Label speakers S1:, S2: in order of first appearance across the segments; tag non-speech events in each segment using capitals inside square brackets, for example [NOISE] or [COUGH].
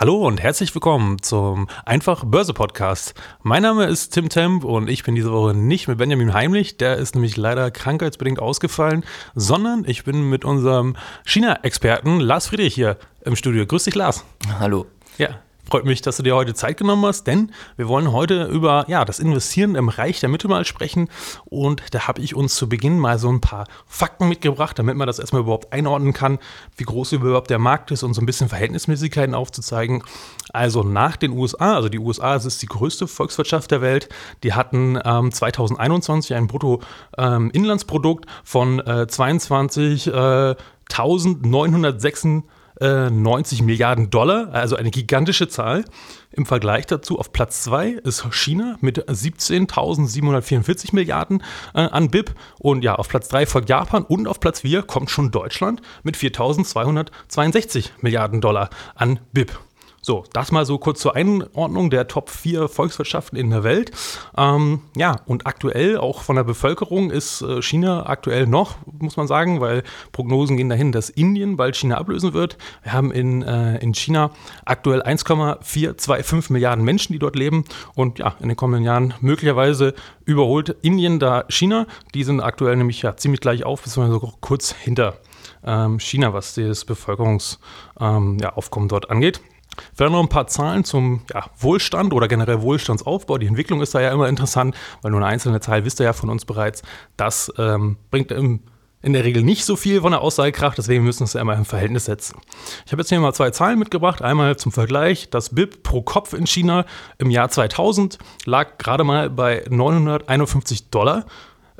S1: Hallo und herzlich willkommen zum Einfach Börse Podcast. Mein Name ist Tim Temp und ich bin diese Woche nicht mit Benjamin Heimlich, der ist nämlich leider krankheitsbedingt ausgefallen, sondern ich bin mit unserem China-Experten Lars Friedrich hier im Studio. Grüß dich, Lars.
S2: Hallo.
S1: Ja, Freut mich, dass du dir heute Zeit genommen hast, denn wir wollen heute über ja, das Investieren im Reich der Mitte mal sprechen. Und da habe ich uns zu Beginn mal so ein paar Fakten mitgebracht, damit man das erstmal überhaupt einordnen kann, wie groß überhaupt der Markt ist und so ein bisschen Verhältnismäßigkeiten aufzuzeigen. Also nach den USA, also die USA es ist die größte Volkswirtschaft der Welt, die hatten ähm, 2021 ein Bruttoinlandsprodukt ähm, von äh, 22 äh, 1906 90 Milliarden Dollar, also eine gigantische Zahl. Im Vergleich dazu auf Platz 2 ist China mit 17.744 Milliarden äh, an BIP und ja, auf Platz 3 folgt Japan und auf Platz 4 kommt schon Deutschland mit 4.262 Milliarden Dollar an BIP. So, das mal so kurz zur Einordnung der Top 4 Volkswirtschaften in der Welt. Ähm, ja, und aktuell, auch von der Bevölkerung, ist äh, China aktuell noch, muss man sagen, weil Prognosen gehen dahin, dass Indien bald China ablösen wird. Wir haben in, äh, in China aktuell 1,425 Milliarden Menschen, die dort leben. Und ja, in den kommenden Jahren möglicherweise überholt Indien da China. Die sind aktuell nämlich ja ziemlich gleich auf, beziehungsweise kurz hinter ähm, China, was das Bevölkerungsaufkommen ähm, ja, dort angeht. Vielleicht noch ein paar Zahlen zum ja, Wohlstand oder generell Wohlstandsaufbau. Die Entwicklung ist da ja immer interessant, weil nur eine einzelne Zahl wisst ihr ja von uns bereits. Das ähm, bringt im, in der Regel nicht so viel von der Aussagekraft, deswegen müssen wir es ja immer im Verhältnis setzen. Ich habe jetzt hier mal zwei Zahlen mitgebracht. Einmal zum Vergleich. Das BIP pro Kopf in China im Jahr 2000 lag gerade mal bei 951 Dollar.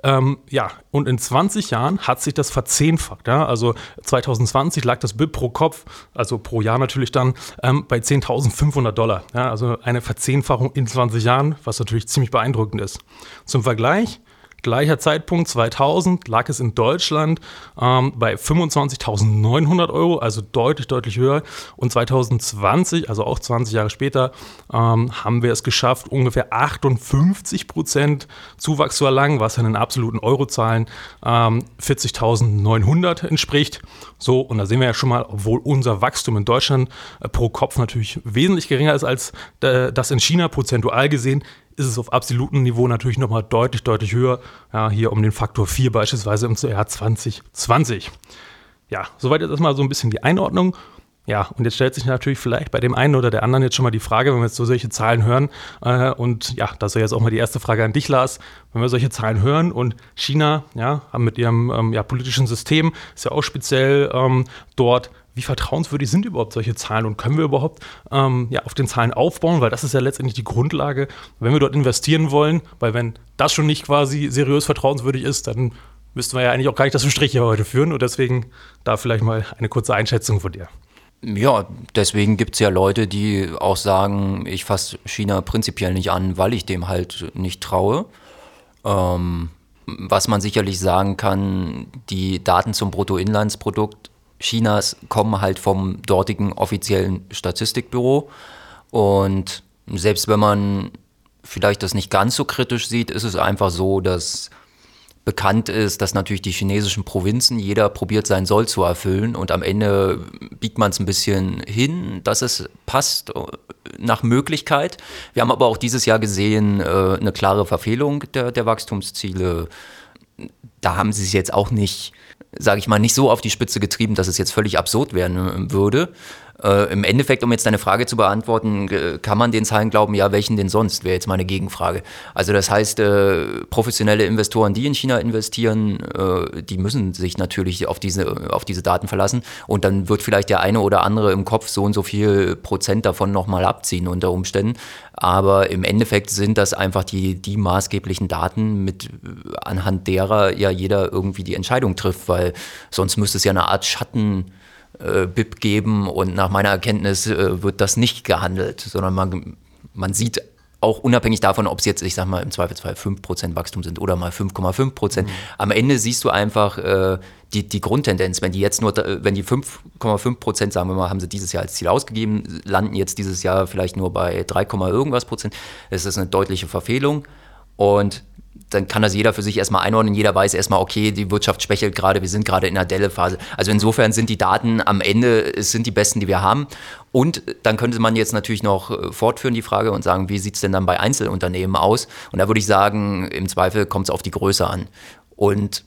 S1: Ähm, ja, und in 20 Jahren hat sich das verzehnfacht. Ja? Also 2020 lag das BIP pro Kopf, also pro Jahr natürlich dann, ähm, bei 10.500 Dollar. Ja? Also eine Verzehnfachung in 20 Jahren, was natürlich ziemlich beeindruckend ist. Zum Vergleich, Gleicher Zeitpunkt 2000 lag es in Deutschland ähm, bei 25.900 Euro, also deutlich, deutlich höher. Und 2020, also auch 20 Jahre später, ähm, haben wir es geschafft, ungefähr 58 Prozent Zuwachs zu erlangen, was in den absoluten Eurozahlen ähm, 40.900 entspricht. So, und da sehen wir ja schon mal, obwohl unser Wachstum in Deutschland äh, pro Kopf natürlich wesentlich geringer ist als äh, das in China prozentual gesehen, ist es auf absolutem Niveau natürlich nochmal deutlich, deutlich höher. Ja, hier um den Faktor 4 beispielsweise im Jahr 2020. Ja, soweit jetzt erstmal so ein bisschen die Einordnung. Ja, und jetzt stellt sich natürlich vielleicht bei dem einen oder der anderen jetzt schon mal die Frage, wenn wir jetzt so solche Zahlen hören, äh, und ja, das ist jetzt auch mal die erste Frage an dich, Lars, wenn wir solche Zahlen hören und China, ja, mit ihrem ähm, ja, politischen System, ist ja auch speziell ähm, dort, wie vertrauenswürdig sind überhaupt solche Zahlen und können wir überhaupt ähm, ja, auf den Zahlen aufbauen, weil das ist ja letztendlich die Grundlage, wenn wir dort investieren wollen, weil wenn das schon nicht quasi seriös vertrauenswürdig ist, dann müssten wir ja eigentlich auch gar nicht das Gespräch hier heute führen und deswegen da vielleicht mal eine kurze Einschätzung von dir.
S2: Ja, deswegen gibt es ja Leute, die auch sagen, ich fasse China prinzipiell nicht an, weil ich dem halt nicht traue. Ähm, was man sicherlich sagen kann, die Daten zum Bruttoinlandsprodukt Chinas kommen halt vom dortigen offiziellen Statistikbüro. Und selbst wenn man vielleicht das nicht ganz so kritisch sieht, ist es einfach so, dass bekannt ist, dass natürlich die chinesischen Provinzen, jeder probiert sein Soll zu erfüllen und am Ende biegt man es ein bisschen hin, dass es passt äh, nach Möglichkeit. Wir haben aber auch dieses Jahr gesehen, äh, eine klare Verfehlung der, der Wachstumsziele. Da haben sie es jetzt auch nicht sage ich mal, nicht so auf die Spitze getrieben, dass es jetzt völlig absurd werden würde. Äh, Im Endeffekt, um jetzt deine Frage zu beantworten, äh, kann man den Zahlen glauben, ja, welchen denn sonst, wäre jetzt meine Gegenfrage. Also das heißt, äh, professionelle Investoren, die in China investieren, äh, die müssen sich natürlich auf diese, auf diese Daten verlassen und dann wird vielleicht der eine oder andere im Kopf so und so viel Prozent davon nochmal abziehen unter Umständen. Aber im Endeffekt sind das einfach die, die maßgeblichen Daten, mit, anhand derer ja jeder irgendwie die Entscheidung trifft, weil sonst müsste es ja eine Art Schatten äh, BIP geben und nach meiner Erkenntnis äh, wird das nicht gehandelt, sondern man, man sieht auch unabhängig davon, ob es jetzt, ich sag mal, im Zweifelsfall 5% Wachstum sind oder mal 5,5%. Mhm. Am Ende siehst du einfach, äh, die, die Grundtendenz, wenn die jetzt nur, wenn die 5,5 Prozent, sagen wir mal, haben sie dieses Jahr als Ziel ausgegeben, landen jetzt dieses Jahr vielleicht nur bei 3, irgendwas Prozent, das ist eine deutliche Verfehlung. Und dann kann das jeder für sich erstmal einordnen. Jeder weiß erstmal, okay, die Wirtschaft schwächelt gerade, wir sind gerade in der Delle-Phase. Also insofern sind die Daten am Ende, es sind die besten, die wir haben. Und dann könnte man jetzt natürlich noch äh, fortführen, die Frage, und sagen, wie sieht es denn dann bei Einzelunternehmen aus? Und da würde ich sagen, im Zweifel kommt es auf die Größe an. Und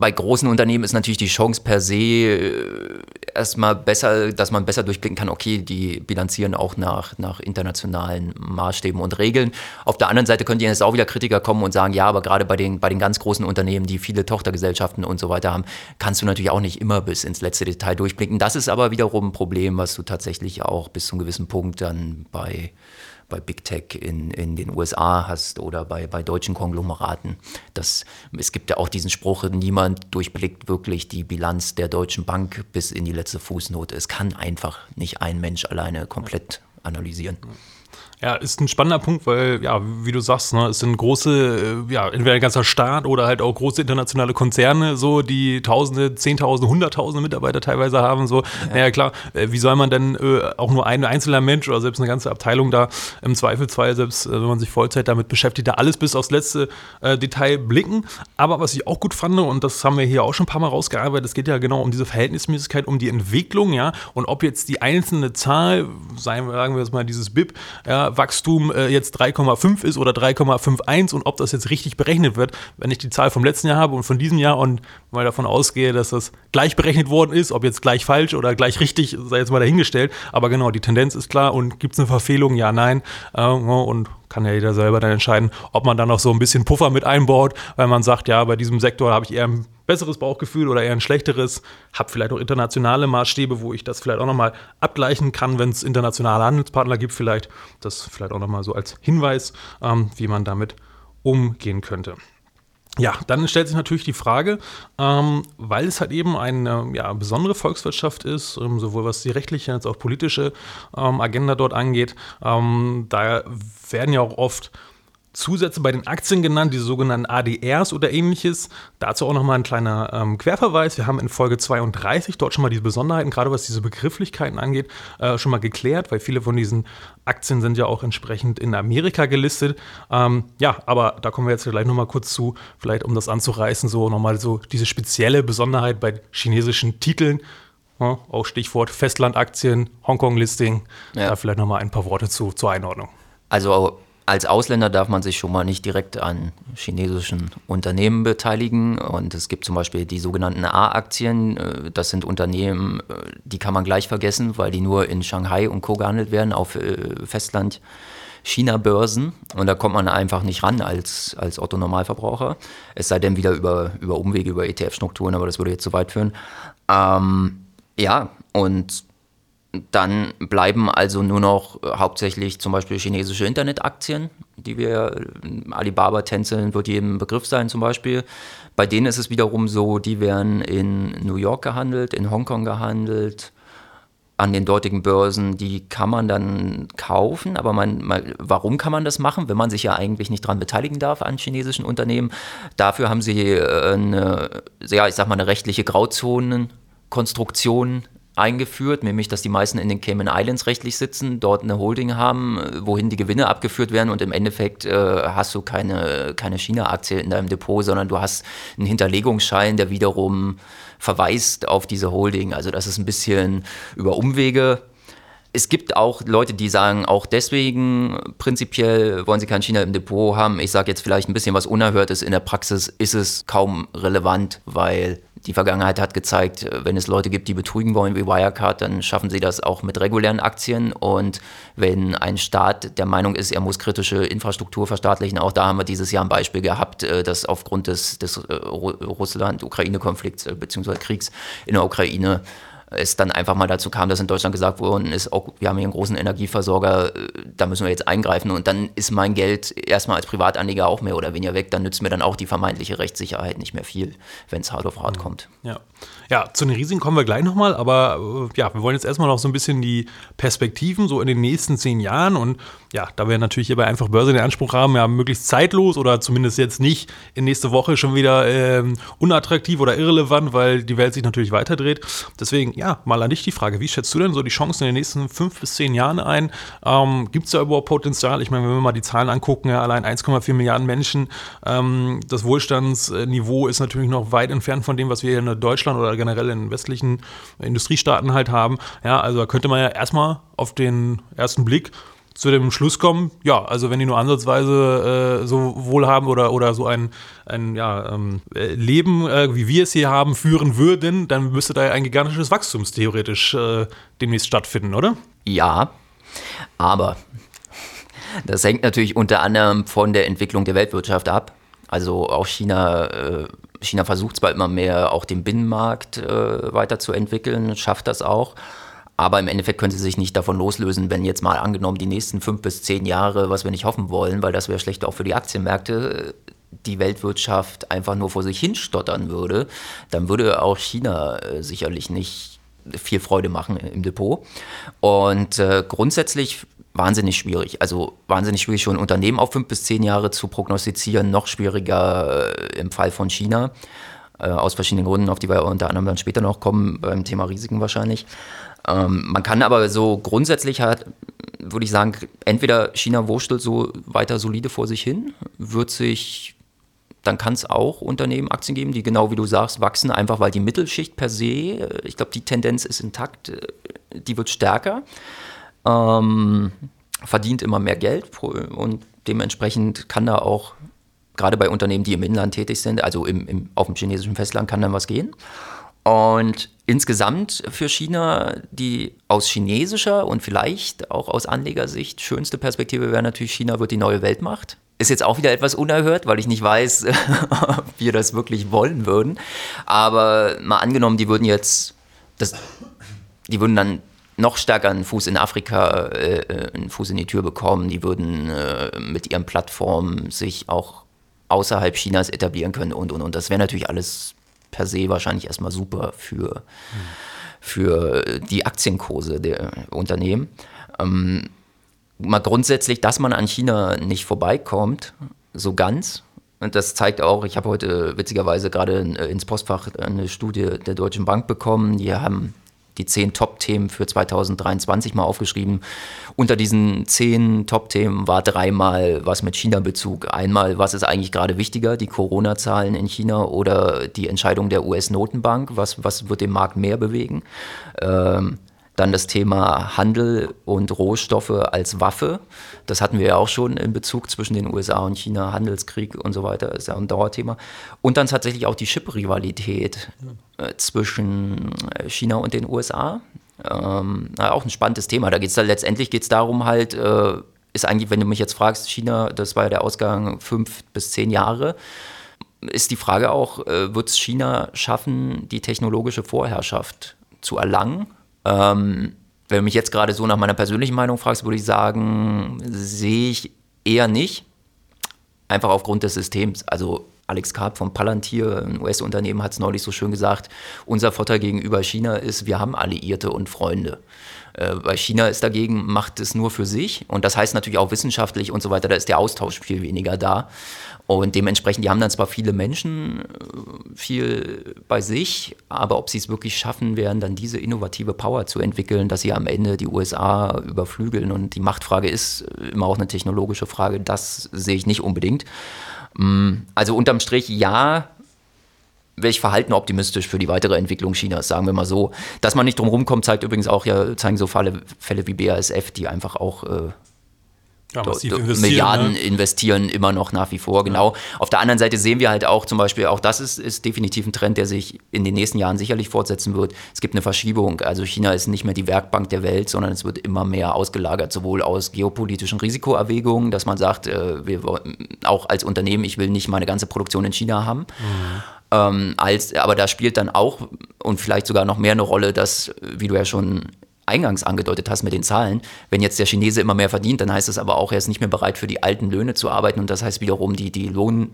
S2: bei großen Unternehmen ist natürlich die Chance per se äh, erstmal besser, dass man besser durchblicken kann, okay, die bilanzieren auch nach, nach internationalen Maßstäben und Regeln. Auf der anderen Seite könnten jetzt auch wieder Kritiker kommen und sagen, ja, aber gerade bei den, bei den ganz großen Unternehmen, die viele Tochtergesellschaften und so weiter haben, kannst du natürlich auch nicht immer bis ins letzte Detail durchblicken. Das ist aber wiederum ein Problem, was du tatsächlich auch bis zu einem gewissen Punkt dann bei bei Big Tech in, in den USA hast oder bei, bei deutschen Konglomeraten. Das, es gibt ja auch diesen Spruch, niemand durchblickt wirklich die Bilanz der Deutschen Bank bis in die letzte Fußnote. Es kann einfach nicht ein Mensch alleine komplett analysieren.
S1: Ja, ist ein spannender Punkt, weil, ja, wie du sagst, ne, es sind große, äh, ja, entweder ein ganzer Staat oder halt auch große internationale Konzerne, so, die Tausende, Zehntausende, Hunderttausende Mitarbeiter teilweise haben, so. Ja. Naja, klar, äh, wie soll man denn äh, auch nur ein einzelner Mensch oder selbst eine ganze Abteilung da im Zweifelsfall, selbst äh, wenn man sich Vollzeit damit beschäftigt, da alles bis aufs letzte äh, Detail blicken. Aber was ich auch gut fand, und das haben wir hier auch schon ein paar Mal rausgearbeitet, es geht ja genau um diese Verhältnismäßigkeit, um die Entwicklung, ja, und ob jetzt die einzelne Zahl, sagen wir jetzt mal dieses BIP, ja, Wachstum äh, jetzt 3,5 ist oder 3,51 und ob das jetzt richtig berechnet wird, wenn ich die Zahl vom letzten Jahr habe und von diesem Jahr und mal davon ausgehe, dass das gleich berechnet worden ist, ob jetzt gleich falsch oder gleich richtig, sei jetzt mal dahingestellt. Aber genau, die Tendenz ist klar und gibt es eine Verfehlung? Ja, nein. Äh, und kann ja jeder selber dann entscheiden, ob man dann noch so ein bisschen Puffer mit einbaut, weil man sagt, ja, bei diesem Sektor habe ich eher ein besseres Bauchgefühl oder eher ein schlechteres, habe vielleicht auch internationale Maßstäbe, wo ich das vielleicht auch nochmal abgleichen kann, wenn es internationale Handelspartner gibt, vielleicht. Das vielleicht auch nochmal so als Hinweis, ähm, wie man damit umgehen könnte. Ja, dann stellt sich natürlich die Frage, ähm, weil es halt eben eine ja, besondere Volkswirtschaft ist, ähm, sowohl was die rechtliche als auch politische ähm, Agenda dort angeht, ähm, da werden ja auch oft Zusätze bei den Aktien genannt, diese sogenannten ADRs oder ähnliches. Dazu auch nochmal ein kleiner ähm, Querverweis. Wir haben in Folge 32 dort schon mal diese Besonderheiten, gerade was diese Begrifflichkeiten angeht, äh, schon mal geklärt, weil viele von diesen Aktien sind ja auch entsprechend in Amerika gelistet. Ähm, ja, aber da kommen wir jetzt gleich nochmal kurz zu, vielleicht um das anzureißen, so nochmal so diese spezielle Besonderheit bei chinesischen Titeln. Ja, auch Stichwort Festlandaktien, Hongkong-Listing. Ja. Da vielleicht nochmal ein paar Worte zu, zur Einordnung.
S2: Also als Ausländer darf man sich schon mal nicht direkt an chinesischen Unternehmen beteiligen. Und es gibt zum Beispiel die sogenannten A-Aktien. Äh, das sind Unternehmen, äh, die kann man gleich vergessen, weil die nur in Shanghai und Co. gehandelt werden, auf äh, Festland. China-Börsen und da kommt man einfach nicht ran als, als Otto-Normalverbraucher. Es sei denn wieder über, über Umwege, über ETF-Strukturen, aber das würde jetzt zu weit führen. Ähm, ja, und dann bleiben also nur noch äh, hauptsächlich zum Beispiel chinesische Internetaktien, die wir, äh, Alibaba tänzeln, wird jedem Begriff sein zum Beispiel. Bei denen ist es wiederum so, die werden in New York gehandelt, in Hongkong gehandelt, an den dortigen Börsen, die kann man dann kaufen, aber man, man, warum kann man das machen, wenn man sich ja eigentlich nicht daran beteiligen darf an chinesischen Unternehmen? Dafür haben sie äh, eine, ja, ich sag mal, eine rechtliche Grauzonenkonstruktion eingeführt, nämlich dass die meisten in den Cayman Islands rechtlich sitzen, dort eine Holding haben, wohin die Gewinne abgeführt werden und im Endeffekt äh, hast du keine, keine China-Aktie in deinem Depot, sondern du hast einen Hinterlegungsschein, der wiederum verweist auf diese Holding. Also das ist ein bisschen über Umwege. Es gibt auch Leute, die sagen, auch deswegen prinzipiell wollen sie kein China im Depot haben. Ich sage jetzt vielleicht ein bisschen was Unerhörtes. In der Praxis ist es kaum relevant, weil die Vergangenheit hat gezeigt, wenn es Leute gibt, die betrügen wollen wie Wirecard, dann schaffen sie das auch mit regulären Aktien. Und wenn ein Staat der Meinung ist, er muss kritische Infrastruktur verstaatlichen, auch da haben wir dieses Jahr ein Beispiel gehabt, äh, dass aufgrund des, des äh, Russland-Ukraine-Konflikts äh, bzw. Kriegs in der Ukraine es dann einfach mal dazu kam, dass in Deutschland gesagt worden ist, oh, wir haben hier einen großen Energieversorger, äh, da müssen wir jetzt eingreifen und dann ist mein Geld erstmal als Privatanleger auch mehr oder weniger weg, dann nützt mir dann auch die vermeintliche Rechtssicherheit nicht mehr viel, wenn es hart auf hart mhm. kommt.
S1: Ja. Ja, zu den Risiken kommen wir gleich nochmal, aber äh, ja, wir wollen jetzt erstmal noch so ein bisschen die Perspektiven so in den nächsten zehn Jahren und ja, da wir natürlich hierbei einfach Börse den Anspruch haben, ja, möglichst zeitlos oder zumindest jetzt nicht in nächste Woche schon wieder ähm, unattraktiv oder irrelevant, weil die Welt sich natürlich weiterdreht. Deswegen, ja, mal an dich die Frage, wie schätzt du denn so die Chancen in den nächsten fünf bis zehn Jahren ein? Ähm, Gibt es da überhaupt Potenzial? Ich meine, wenn wir mal die Zahlen angucken, ja, allein 1,4 Milliarden Menschen, ähm, das Wohlstandsniveau ist natürlich noch weit entfernt von dem, was wir in Deutschland oder generell in westlichen Industriestaaten halt haben. Ja, also da könnte man ja erstmal auf den ersten Blick zu dem Schluss kommen, ja, also wenn die nur ansatzweise äh, so wohlhaben oder, oder so ein, ein ja, ähm, äh, Leben, äh, wie wir es hier haben, führen würden, dann müsste da ja ein gigantisches Wachstum theoretisch äh, demnächst stattfinden, oder?
S2: Ja, aber das hängt natürlich unter anderem von der Entwicklung der Weltwirtschaft ab. Also auch China, äh, China versucht zwar immer mehr, auch den Binnenmarkt äh, weiterzuentwickeln, schafft das auch. Aber im Endeffekt können sie sich nicht davon loslösen, wenn jetzt mal angenommen die nächsten fünf bis zehn Jahre, was wir nicht hoffen wollen, weil das wäre schlecht auch für die Aktienmärkte, die Weltwirtschaft einfach nur vor sich hinstottern würde, dann würde auch China äh, sicherlich nicht viel Freude machen im Depot. Und äh, grundsätzlich wahnsinnig schwierig. Also wahnsinnig schwierig, schon Unternehmen auf fünf bis zehn Jahre zu prognostizieren, noch schwieriger äh, im Fall von China. Äh, aus verschiedenen Gründen, auf die wir unter anderem dann später noch kommen, beim Thema Risiken wahrscheinlich. Ähm, man kann aber so grundsätzlich halt, würde ich sagen, entweder China wurstelt so weiter solide vor sich hin, wird sich, dann kann es auch Unternehmen Aktien geben, die genau wie du sagst, wachsen, einfach weil die Mittelschicht per se, äh, ich glaube, die Tendenz ist intakt, die wird stärker, ähm, verdient immer mehr Geld und dementsprechend kann da auch gerade bei Unternehmen, die im Inland tätig sind, also im, im, auf dem chinesischen Festland, kann dann was gehen. Und insgesamt für China die aus chinesischer und vielleicht auch aus Anlegersicht schönste Perspektive wäre natürlich, China wird die neue Weltmacht. Ist jetzt auch wieder etwas unerhört, weil ich nicht weiß, [LAUGHS] ob wir das wirklich wollen würden. Aber mal angenommen, die würden jetzt, das, die würden dann noch stärker einen Fuß in Afrika, äh, einen Fuß in die Tür bekommen. Die würden äh, mit ihren Plattformen sich auch außerhalb Chinas etablieren können und und und. Das wäre natürlich alles per se wahrscheinlich erstmal super für, für die Aktienkurse der Unternehmen. Ähm, mal grundsätzlich, dass man an China nicht vorbeikommt, so ganz. Und das zeigt auch, ich habe heute witzigerweise gerade ins Postfach eine Studie der Deutschen Bank bekommen. Die haben die zehn Top-Themen für 2023 mal aufgeschrieben. Unter diesen zehn Top-Themen war dreimal was mit China-Bezug. Einmal, was ist eigentlich gerade wichtiger, die Corona-Zahlen in China oder die Entscheidung der US-Notenbank, was, was wird den Markt mehr bewegen? Ähm, dann das Thema Handel und Rohstoffe als Waffe. Das hatten wir ja auch schon in Bezug zwischen den USA und China, Handelskrieg und so weiter, ist ja ein Dauerthema. Und dann tatsächlich auch die Chip-Rivalität äh, zwischen äh, China und den USA. Ähm, auch ein spannendes Thema. Da geht es letztendlich geht's darum, halt, äh, ist eigentlich, wenn du mich jetzt fragst, China, das war ja der Ausgang fünf bis zehn Jahre ist die Frage auch, äh, wird es China schaffen, die technologische Vorherrschaft zu erlangen? Ähm, wenn du mich jetzt gerade so nach meiner persönlichen Meinung fragst, würde ich sagen, sehe ich eher nicht. Einfach aufgrund des Systems. Also Alex Karp von Palantir, ein US-Unternehmen, hat es neulich so schön gesagt, unser Vorteil gegenüber China ist, wir haben Alliierte und Freunde. Äh, weil China ist dagegen, macht es nur für sich. Und das heißt natürlich auch wissenschaftlich und so weiter, da ist der Austausch viel weniger da. Und dementsprechend, die haben dann zwar viele Menschen, äh, viel bei sich, aber ob sie es wirklich schaffen werden, dann diese innovative Power zu entwickeln, dass sie am Ende die USA überflügeln. Und die Machtfrage ist immer auch eine technologische Frage, das sehe ich nicht unbedingt. Mm, also unterm Strich, ja, wäre ich verhalten optimistisch für die weitere Entwicklung Chinas, sagen wir mal so. Dass man nicht drum rumkommt, zeigt übrigens auch ja, zeigen so Fälle, Fälle wie BASF, die einfach auch äh, ja, investieren, Milliarden ne? investieren immer noch nach wie vor, genau. Ja. Auf der anderen Seite sehen wir halt auch zum Beispiel, auch das ist, ist definitiv ein Trend, der sich in den nächsten Jahren sicherlich fortsetzen wird. Es gibt eine Verschiebung. Also China ist nicht mehr die Werkbank der Welt, sondern es wird immer mehr ausgelagert, sowohl aus geopolitischen Risikoerwägungen, dass man sagt, äh, wir auch als Unternehmen, ich will nicht meine ganze Produktion in China haben. Mhm. Ähm, als, aber da spielt dann auch und vielleicht sogar noch mehr eine Rolle, dass, wie du ja schon eingangs angedeutet hast mit den Zahlen, wenn jetzt der Chinese immer mehr verdient, dann heißt das aber auch, er ist nicht mehr bereit für die alten Löhne zu arbeiten und das heißt wiederum, die, die Lohn,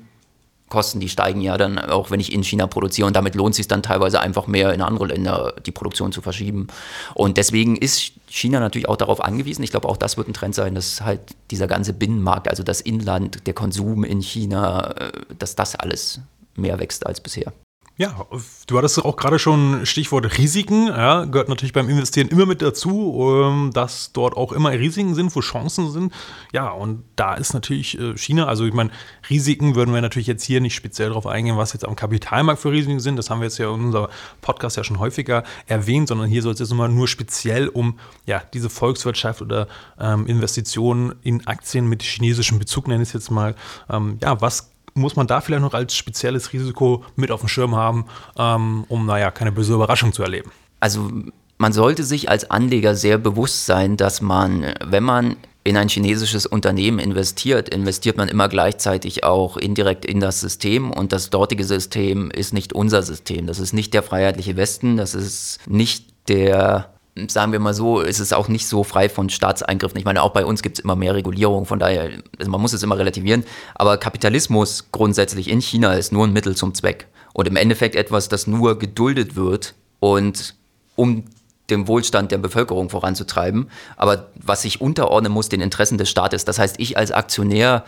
S2: Kosten, die steigen ja dann auch, wenn ich in China produziere und damit lohnt es sich dann teilweise einfach mehr in andere Länder die Produktion zu verschieben. Und deswegen ist China natürlich auch darauf angewiesen. Ich glaube, auch das wird ein Trend sein, dass halt dieser ganze Binnenmarkt, also das Inland, der Konsum in China, äh, dass das alles mehr wächst als bisher.
S1: Ja, du hattest auch gerade schon Stichwort Risiken. Ja, gehört natürlich beim Investieren immer mit dazu, ähm, dass dort auch immer Risiken sind, wo Chancen sind. Ja, und da ist natürlich äh, China, also ich meine, Risiken würden wir natürlich jetzt hier nicht speziell darauf eingehen, was jetzt am Kapitalmarkt für Risiken sind. Das haben wir jetzt ja in unserem Podcast ja schon häufiger erwähnt, sondern hier soll es jetzt immer nur speziell um ja, diese Volkswirtschaft oder ähm, Investitionen in Aktien mit chinesischem Bezug, nenne ich es jetzt mal. Ähm, ja, was muss man da vielleicht noch als spezielles Risiko mit auf dem Schirm haben, ähm, um, naja, keine böse Überraschung zu erleben?
S2: Also man sollte sich als Anleger sehr bewusst sein, dass man, wenn man in ein chinesisches Unternehmen investiert, investiert man immer gleichzeitig auch indirekt in das System und das dortige System ist nicht unser System. Das ist nicht der freiheitliche Westen, das ist nicht der sagen wir mal so, ist es auch nicht so frei von Staatseingriffen. Ich meine, auch bei uns gibt es immer mehr Regulierung, von daher, also man muss es immer relativieren. Aber Kapitalismus grundsätzlich in China ist nur ein Mittel zum Zweck. Und im Endeffekt etwas, das nur geduldet wird und um den Wohlstand der Bevölkerung voranzutreiben, aber was sich unterordnen muss den Interessen des Staates. Das heißt, ich als Aktionär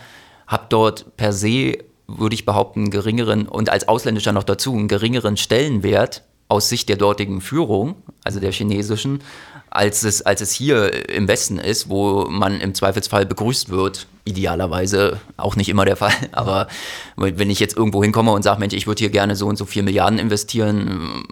S2: habe dort per se, würde ich behaupten, geringeren und als Ausländischer noch dazu einen geringeren Stellenwert aus Sicht der dortigen Führung, also der chinesischen, als es, als es hier im Westen ist, wo man im Zweifelsfall begrüßt wird. Idealerweise auch nicht immer der Fall, [LAUGHS] aber wenn ich jetzt irgendwo hinkomme und sage, Mensch, ich würde hier gerne so und so vier Milliarden investieren,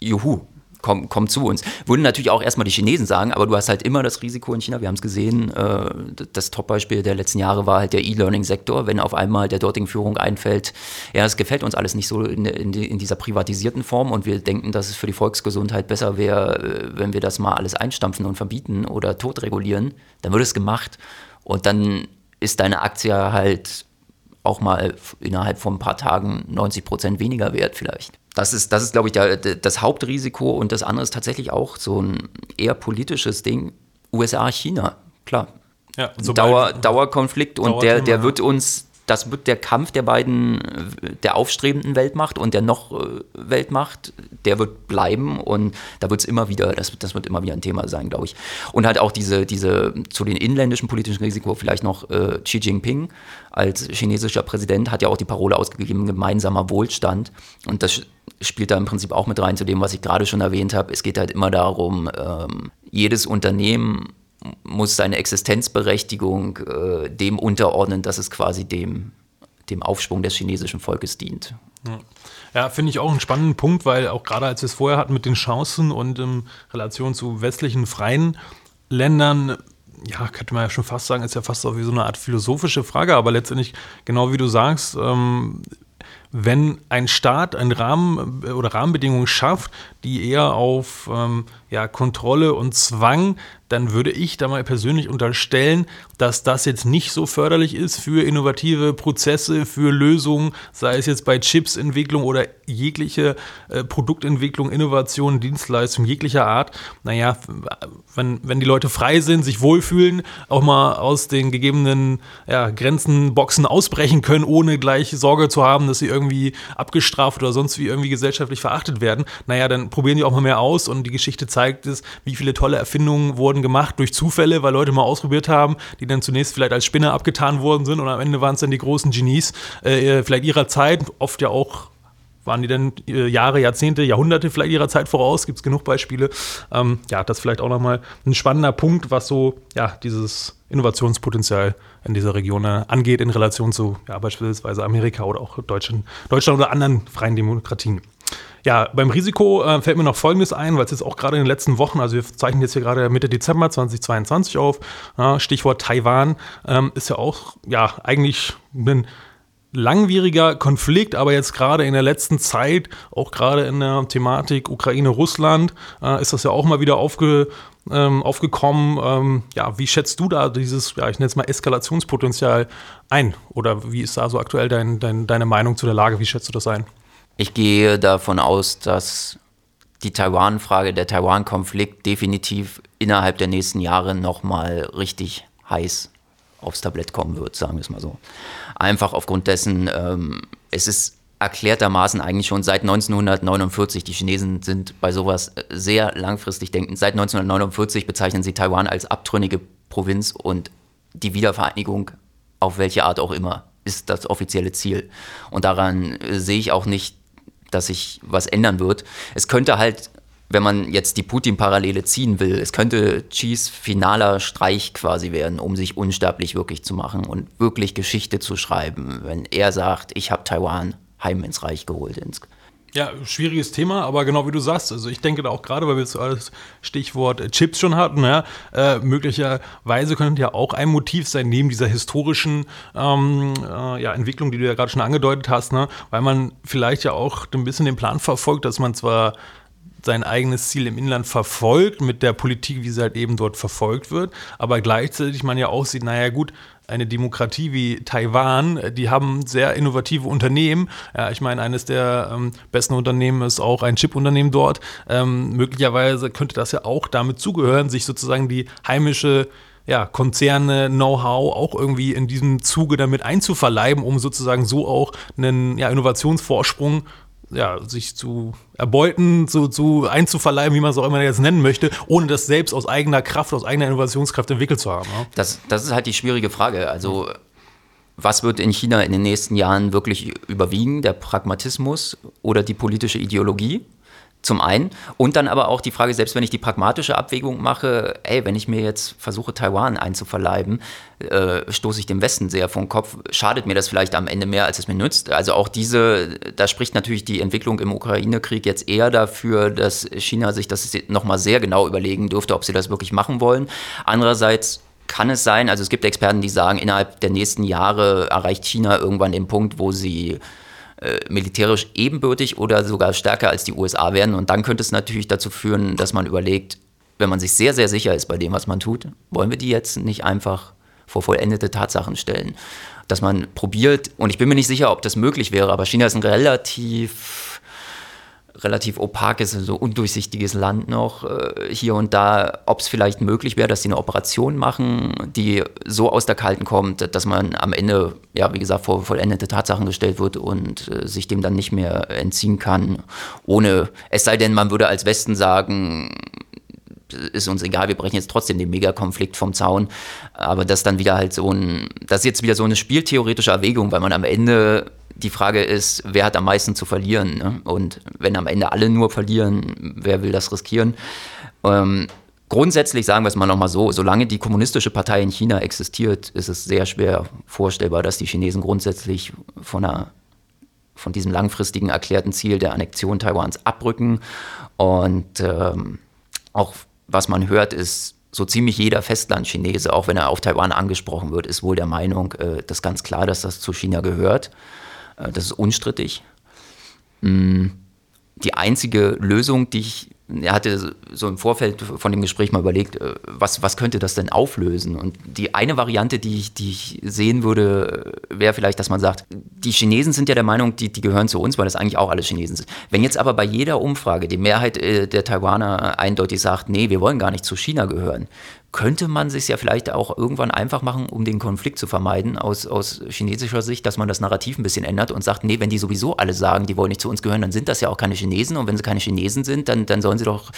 S2: juhu, komm, komm zu uns. Würden natürlich auch erstmal die Chinesen sagen, aber du hast halt immer das Risiko in China, wir haben es gesehen, äh, das Top-Beispiel der letzten Jahre war halt der E-Learning-Sektor, wenn auf einmal der dortigen Führung einfällt, ja, es gefällt uns alles nicht so in, in, in dieser privatisierten Form und wir denken, dass es für die Volksgesundheit besser wäre, äh, wenn wir das mal alles einstampfen und verbieten oder totregulieren, dann wird es gemacht und dann ist deine Aktie halt auch mal innerhalb von ein paar Tagen 90 Prozent weniger wert vielleicht. Das ist, das ist glaube ich, der, das Hauptrisiko und das andere ist tatsächlich auch so ein eher politisches Ding. USA, China, klar. Ja, Dauer, Dauerkonflikt und der, der wird uns das wird der Kampf der beiden, der aufstrebenden Weltmacht und der noch äh, Weltmacht, der wird bleiben und da wird es immer wieder, das, das wird immer wieder ein Thema sein, glaube ich. Und halt auch diese, diese, zu den inländischen politischen Risiko vielleicht noch äh, Xi Jinping als chinesischer Präsident hat ja auch die Parole ausgegeben, gemeinsamer Wohlstand. Und das spielt da im Prinzip auch mit rein zu dem, was ich gerade schon erwähnt habe. Es geht halt immer darum, ähm, jedes Unternehmen muss seine Existenzberechtigung äh, dem unterordnen, dass es quasi dem, dem Aufschwung des chinesischen Volkes dient.
S1: Ja, ja finde ich auch einen spannenden Punkt, weil auch gerade als wir es vorher hatten mit den Chancen und in Relation zu westlichen freien Ländern, ja, könnte man ja schon fast sagen, ist ja fast so wie so eine Art philosophische Frage, aber letztendlich, genau wie du sagst, ähm, wenn ein Staat einen Rahmen oder Rahmenbedingungen schafft, die eher auf ähm, ja, Kontrolle und Zwang dann würde ich da mal persönlich unterstellen, dass das jetzt nicht so förderlich ist für innovative Prozesse, für Lösungen, sei es jetzt bei Chipsentwicklung oder jegliche äh, Produktentwicklung, Innovation, Dienstleistung jeglicher Art. Naja, wenn, wenn die Leute frei sind, sich wohlfühlen, auch mal aus den gegebenen ja, Grenzen, Boxen ausbrechen können, ohne gleich Sorge zu haben, dass sie irgendwie abgestraft oder sonst wie irgendwie gesellschaftlich verachtet werden, naja, dann probieren die auch mal mehr aus und die Geschichte zeigt es, wie viele tolle Erfindungen wurden gemacht durch Zufälle, weil Leute mal ausprobiert haben, die dann zunächst vielleicht als Spinner abgetan worden sind und am Ende waren es dann die großen Genies, äh, vielleicht ihrer Zeit, oft ja auch waren die dann äh, Jahre, Jahrzehnte, Jahrhunderte vielleicht ihrer Zeit voraus? Gibt es genug Beispiele? Ähm, ja, das ist vielleicht auch nochmal ein spannender Punkt, was so ja, dieses Innovationspotenzial in dieser Region äh, angeht in Relation zu ja, beispielsweise Amerika oder auch Deutschland, Deutschland oder anderen freien Demokratien. Ja, beim Risiko äh, fällt mir noch Folgendes ein, weil es jetzt auch gerade in den letzten Wochen, also wir zeichnen jetzt hier gerade Mitte Dezember 2022 auf, ja, Stichwort Taiwan, ähm, ist ja auch ja eigentlich ein langwieriger Konflikt, aber jetzt gerade in der letzten Zeit, auch gerade in der Thematik Ukraine-Russland, äh, ist das ja auch mal wieder aufge, ähm, aufgekommen. Ähm, ja, wie schätzt du da dieses, ja, ich nenne es mal Eskalationspotenzial ein? Oder wie ist da so aktuell dein, dein, deine Meinung zu der Lage? Wie schätzt du das ein?
S2: Ich gehe davon aus, dass die Taiwan-Frage, der Taiwan-Konflikt definitiv innerhalb der nächsten Jahre nochmal richtig heiß aufs Tablett kommen wird, sagen wir es mal so. Einfach aufgrund dessen, ähm, es ist erklärtermaßen eigentlich schon seit 1949. Die Chinesen sind bei sowas sehr langfristig denkend. Seit 1949 bezeichnen sie Taiwan als abtrünnige Provinz und die Wiedervereinigung, auf welche Art auch immer, ist das offizielle Ziel. Und daran äh, sehe ich auch nicht, dass sich was ändern wird. Es könnte halt wenn man jetzt die Putin-Parallele ziehen will, es könnte Cheese finaler Streich quasi werden, um sich unsterblich wirklich zu machen und wirklich Geschichte zu schreiben, wenn er sagt, ich habe Taiwan heim ins Reich geholt. Ins
S1: ja, schwieriges Thema, aber genau wie du sagst, also ich denke da auch gerade, weil wir jetzt das Stichwort Chips schon hatten, ja, äh, möglicherweise könnte ja auch ein Motiv sein, neben dieser historischen ähm, äh, ja, Entwicklung, die du ja gerade schon angedeutet hast, ne, weil man vielleicht ja auch ein bisschen den Plan verfolgt, dass man zwar sein eigenes Ziel im Inland verfolgt, mit der Politik, wie sie halt eben dort verfolgt wird, aber gleichzeitig man ja auch sieht, naja gut, eine Demokratie wie Taiwan, die haben sehr innovative Unternehmen. Ja, ich meine, eines der ähm, besten Unternehmen ist auch ein Chip-Unternehmen dort. Ähm, möglicherweise könnte das ja auch damit zugehören, sich sozusagen die heimische ja, Konzerne, Know-how auch irgendwie in diesem Zuge damit einzuverleiben, um sozusagen so auch einen ja, Innovationsvorsprung ja, sich zu erbeuten, zu, zu einzuverleiben, wie man es auch immer jetzt nennen möchte, ohne das selbst aus eigener Kraft, aus eigener Innovationskraft entwickelt zu haben.
S2: Ja? Das, das ist halt die schwierige Frage. Also, was wird in China in den nächsten Jahren wirklich überwiegen? Der Pragmatismus oder die politische Ideologie? Zum einen. Und dann aber auch die Frage, selbst wenn ich die pragmatische Abwägung mache, ey, wenn ich mir jetzt versuche, Taiwan einzuverleiben, äh, stoße ich dem Westen sehr vom Kopf. Schadet mir das vielleicht am Ende mehr, als es mir nützt? Also auch diese, da spricht natürlich die Entwicklung im Ukraine-Krieg jetzt eher dafür, dass China sich das nochmal sehr genau überlegen dürfte, ob sie das wirklich machen wollen. Andererseits kann es sein, also es gibt Experten, die sagen, innerhalb der nächsten Jahre erreicht China irgendwann den Punkt, wo sie äh, militärisch ebenbürtig oder sogar stärker als die USA werden. Und dann könnte es natürlich dazu führen, dass man überlegt, wenn man sich sehr, sehr sicher ist bei dem, was man tut, wollen wir die jetzt nicht einfach vor vollendete Tatsachen stellen. Dass man probiert, und ich bin mir nicht sicher, ob das möglich wäre, aber China ist ein relativ relativ opakes, so undurchsichtiges Land noch äh, hier und da, ob es vielleicht möglich wäre, dass sie eine Operation machen, die so aus der Kalten kommt, dass man am Ende, ja, wie gesagt, vor vollendete Tatsachen gestellt wird und äh, sich dem dann nicht mehr entziehen kann, ohne, es sei denn, man würde als Westen sagen, ist uns egal, wir brechen jetzt trotzdem den Megakonflikt vom Zaun. Aber das dann wieder halt so ein, das ist jetzt wieder so eine spieltheoretische Erwägung, weil man am Ende die Frage ist, wer hat am meisten zu verlieren? Ne? Und wenn am Ende alle nur verlieren, wer will das riskieren? Ähm, grundsätzlich sagen wir es mal nochmal so, solange die kommunistische Partei in China existiert, ist es sehr schwer vorstellbar, dass die Chinesen grundsätzlich von, einer, von diesem langfristigen erklärten Ziel der Annexion Taiwans abrücken. Und ähm, auch was man hört, ist, so ziemlich jeder Festlandchinese, auch wenn er auf Taiwan angesprochen wird, ist wohl der Meinung, äh, das ganz klar, dass das zu China gehört. Äh, das ist unstrittig. Mm, die einzige Lösung, die ich er hatte so im Vorfeld von dem Gespräch mal überlegt, äh, was, was könnte das denn auflösen? Und die eine Variante, die ich, die ich sehen würde, wäre vielleicht, dass man sagt, die Chinesen sind ja der Meinung, die, die gehören zu uns, weil das eigentlich auch alle Chinesen sind. Wenn jetzt aber bei jeder Umfrage die Mehrheit äh, der Taiwaner eindeutig sagt, nee, wir wollen gar nicht zu China gehören, könnte man sich ja vielleicht auch irgendwann einfach machen, um den Konflikt zu vermeiden, aus, aus chinesischer Sicht, dass man das Narrativ ein bisschen ändert und sagt, nee, wenn die sowieso alle sagen, die wollen nicht zu uns gehören, dann sind das ja auch keine Chinesen. Und wenn sie keine Chinesen sind, dann, dann sollen sie doch,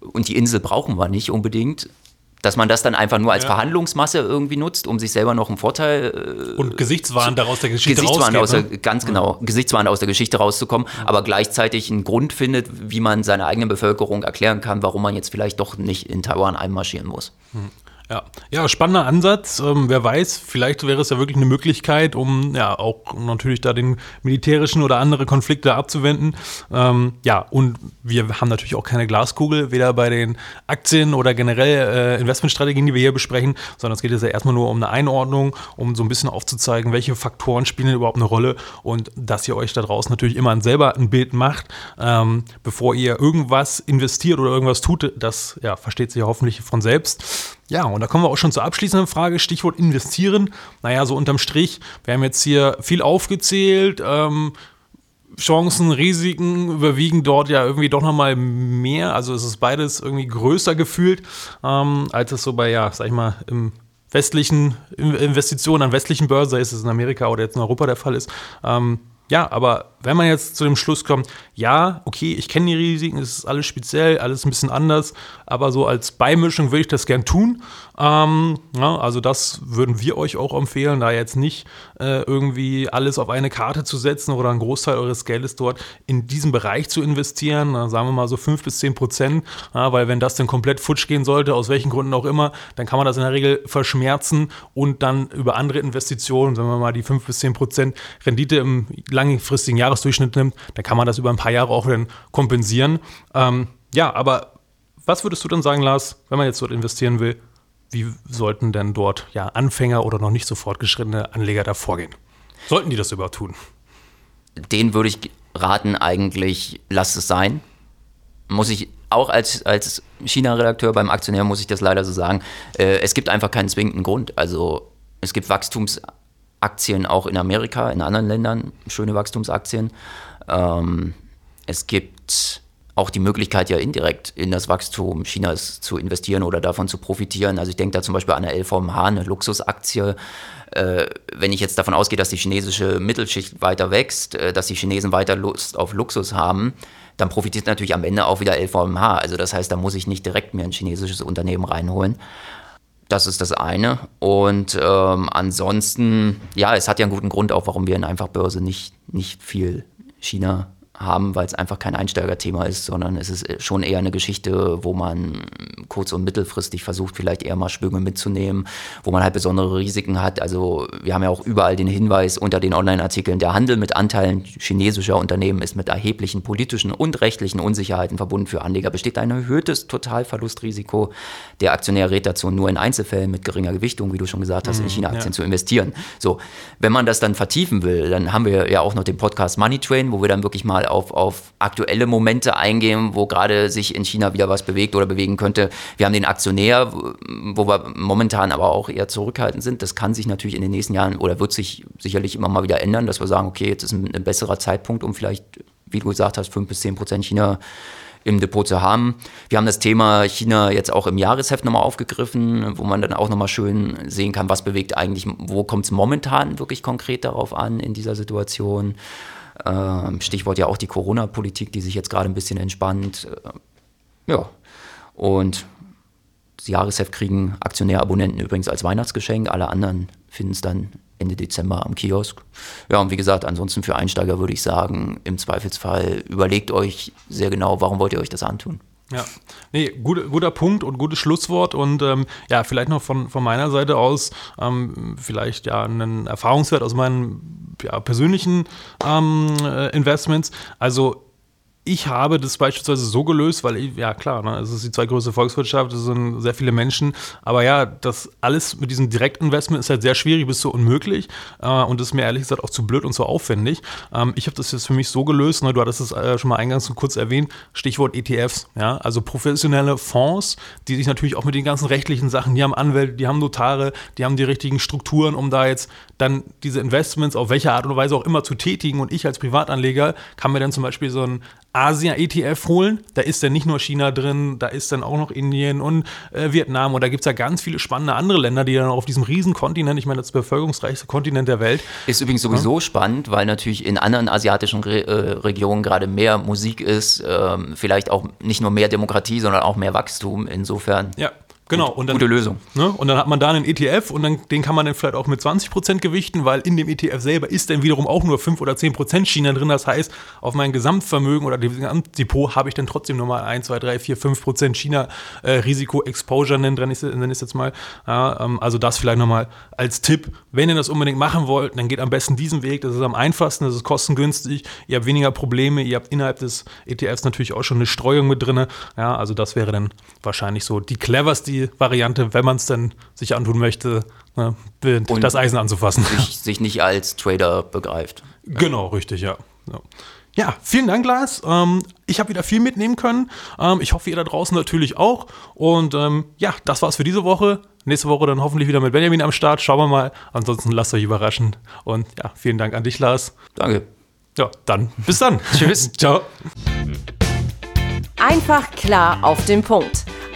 S2: und die Insel brauchen wir nicht unbedingt, dass man das dann einfach nur als ja. Verhandlungsmasse irgendwie nutzt, um sich selber noch einen Vorteil.
S1: Äh, und Gesichtswahn daraus der Geschichte
S2: Gesichtswahn aus der, ne? Ganz genau, ja. Gesichtswahn aus der Geschichte rauszukommen, ja. aber gleichzeitig einen Grund findet, wie man seiner eigenen Bevölkerung erklären kann, warum man jetzt vielleicht doch nicht in Taiwan einmarschieren muss. Hm.
S1: Ja. ja, spannender Ansatz. Ähm, wer weiß, vielleicht wäre es ja wirklich eine Möglichkeit, um ja auch natürlich da den militärischen oder andere Konflikte abzuwenden. Ähm, ja, und wir haben natürlich auch keine Glaskugel, weder bei den Aktien oder generell äh, Investmentstrategien, die wir hier besprechen, sondern es geht jetzt ja erstmal nur um eine Einordnung, um so ein bisschen aufzuzeigen, welche Faktoren spielen überhaupt eine Rolle und dass ihr euch da draußen natürlich immer selber ein Bild macht, ähm, bevor ihr irgendwas investiert oder irgendwas tut. Das ja, versteht sich ja hoffentlich von selbst. Ja, und da kommen wir auch schon zur abschließenden Frage, Stichwort investieren. Naja, so unterm Strich, wir haben jetzt hier viel aufgezählt, ähm, Chancen, Risiken überwiegen dort ja irgendwie doch nochmal mehr. Also es ist beides irgendwie größer gefühlt, ähm, als es so bei, ja, sag ich mal, im westlichen Investitionen an westlichen Börsen, sei es in Amerika oder jetzt in Europa der Fall ist. Ähm, ja, aber wenn man jetzt zu dem Schluss kommt, ja, okay, ich kenne die Risiken, es ist alles speziell, alles ein bisschen anders, aber so als Beimischung würde ich das gern tun. Ähm, ja, also das würden wir euch auch empfehlen, da jetzt nicht äh, irgendwie alles auf eine Karte zu setzen oder einen Großteil eures Geldes dort in diesen Bereich zu investieren, äh, sagen wir mal so fünf bis zehn Prozent, ja, weil wenn das dann komplett futsch gehen sollte, aus welchen Gründen auch immer, dann kann man das in der Regel verschmerzen und dann über andere Investitionen, sagen wir mal die fünf bis zehn Prozent Rendite im langfristigen Jahresdurchschnitt nimmt, dann kann man das über ein paar Jahre auch dann kompensieren. Ähm, ja, aber was würdest du dann sagen, Lars, wenn man jetzt dort investieren will? Wie sollten denn dort ja Anfänger oder noch nicht so fortgeschrittene Anleger da vorgehen? Sollten die das überhaupt tun?
S2: Den würde ich raten, eigentlich, lasst es sein. Muss ich auch als, als China-Redakteur beim Aktionär muss ich das leider so sagen. Äh, es gibt einfach keinen zwingenden Grund. Also es gibt Wachstumsaktien auch in Amerika, in anderen Ländern, schöne Wachstumsaktien. Ähm, es gibt auch die Möglichkeit, ja indirekt in das Wachstum Chinas zu investieren oder davon zu profitieren. Also ich denke da zum Beispiel an eine LVMH, eine Luxusaktie. Äh, wenn ich jetzt davon ausgehe, dass die chinesische Mittelschicht weiter wächst, äh, dass die Chinesen weiter Lust auf Luxus haben, dann profitiert natürlich am Ende auch wieder LVMH. Also das heißt, da muss ich nicht direkt mir ein chinesisches Unternehmen reinholen. Das ist das eine. Und ähm, ansonsten, ja, es hat ja einen guten Grund auch, warum wir in Einfachbörse nicht, nicht viel China haben, weil es einfach kein Einsteigerthema ist, sondern es ist schon eher eine Geschichte, wo man kurz- und mittelfristig versucht, vielleicht eher mal Schwünge mitzunehmen, wo man halt besondere Risiken hat. Also wir haben ja auch überall den Hinweis unter den Online-Artikeln, der Handel mit Anteilen chinesischer Unternehmen ist mit erheblichen politischen und rechtlichen Unsicherheiten verbunden. Für Anleger besteht ein erhöhtes Totalverlustrisiko. Der Aktionär rät dazu, nur in Einzelfällen mit geringer Gewichtung, wie du schon gesagt hast, in mhm, China-Aktien ja. zu investieren. So, wenn man das dann vertiefen will, dann haben wir ja auch noch den Podcast Money Train, wo wir dann wirklich mal auf, auf aktuelle Momente eingehen, wo gerade sich in China wieder was bewegt oder bewegen könnte. Wir haben den Aktionär, wo wir momentan aber auch eher zurückhaltend sind. Das kann sich natürlich in den nächsten Jahren oder wird sich sicherlich immer mal wieder ändern, dass wir sagen, okay, jetzt ist ein, ein besserer Zeitpunkt, um vielleicht, wie du gesagt hast, fünf bis zehn Prozent China im Depot zu haben. Wir haben das Thema China jetzt auch im Jahresheft nochmal aufgegriffen, wo man dann auch nochmal schön sehen kann, was bewegt eigentlich, wo kommt es momentan wirklich konkret darauf an in dieser Situation. Ähm, Stichwort ja auch die Corona-Politik, die sich jetzt gerade ein bisschen entspannt. Äh, ja, und das Jahresheft kriegen Aktionärabonnenten übrigens als Weihnachtsgeschenk. Alle anderen finden es dann Ende Dezember am Kiosk. Ja, und wie gesagt, ansonsten für Einsteiger würde ich sagen, im Zweifelsfall überlegt euch sehr genau, warum wollt ihr euch das antun.
S1: Ja, nee, gut, guter Punkt und gutes Schlusswort und ähm, ja, vielleicht noch von, von meiner Seite aus ähm, vielleicht ja einen Erfahrungswert aus meinen ja, persönlichen ähm, äh, Investments. Also ich habe das beispielsweise so gelöst, weil ja klar, ne, es ist die zweitgrößte Volkswirtschaft, es sind sehr viele Menschen, aber ja, das alles mit diesem Direktinvestment ist halt sehr schwierig bis so unmöglich. Äh, und ist mir ehrlich gesagt auch zu blöd und zu aufwendig. Ähm, ich habe das jetzt für mich so gelöst, ne, du hattest es äh, schon mal eingangs kurz erwähnt, Stichwort ETFs, ja, also professionelle Fonds, die sich natürlich auch mit den ganzen rechtlichen Sachen, die haben Anwälte, die haben Notare, die haben die richtigen Strukturen, um da jetzt dann diese Investments auf welche Art und Weise auch immer zu tätigen. Und ich als Privatanleger kann mir dann zum Beispiel so ein Asia-ETF holen. Da ist dann nicht nur China drin, da ist dann auch noch Indien und äh, Vietnam und da gibt es ja ganz viele spannende andere Länder, die dann auf diesem riesen Kontinent, ich meine, das bevölkerungsreichste Kontinent der Welt.
S2: Ist übrigens sowieso ja. spannend, weil natürlich in anderen asiatischen Re äh, Regionen gerade mehr Musik ist, ähm, vielleicht auch nicht nur mehr Demokratie, sondern auch mehr Wachstum. Insofern.
S1: Ja. Genau.
S2: Und dann, Gute Lösung.
S1: Ne, und dann hat man da einen ETF und dann, den kann man dann vielleicht auch mit 20% gewichten, weil in dem ETF selber ist dann wiederum auch nur 5 oder 10% China drin. Das heißt, auf mein Gesamtvermögen oder Gesamtdepot habe ich dann trotzdem nochmal 1, 2, 3, 4, 5% China-Risiko-Exposure, äh, nenne ich es jetzt mal. Ja, ähm, also das vielleicht nochmal als Tipp. Wenn ihr das unbedingt machen wollt, dann geht am besten diesen Weg. Das ist am einfachsten, das ist kostengünstig. Ihr habt weniger Probleme. Ihr habt innerhalb des ETFs natürlich auch schon eine Streuung mit drin. Ja, also das wäre dann wahrscheinlich so die cleverste Variante, wenn man es dann sich antun möchte, ne, das Eisen anzufassen.
S2: Sich, sich, nicht als Trader begreift.
S1: Genau, richtig, ja. ja. Ja, vielen Dank, Lars. Ähm, ich habe wieder viel mitnehmen können. Ähm, ich hoffe, ihr da draußen natürlich auch. Und ähm, ja, das war's für diese Woche. Nächste Woche dann hoffentlich wieder mit Benjamin am Start. Schauen wir mal. Ansonsten lasst euch überraschen. Und ja, vielen Dank an dich, Lars.
S2: Danke.
S1: Ja, dann bis dann. Tschüss. [LAUGHS] Ciao.
S3: Einfach klar auf den Punkt.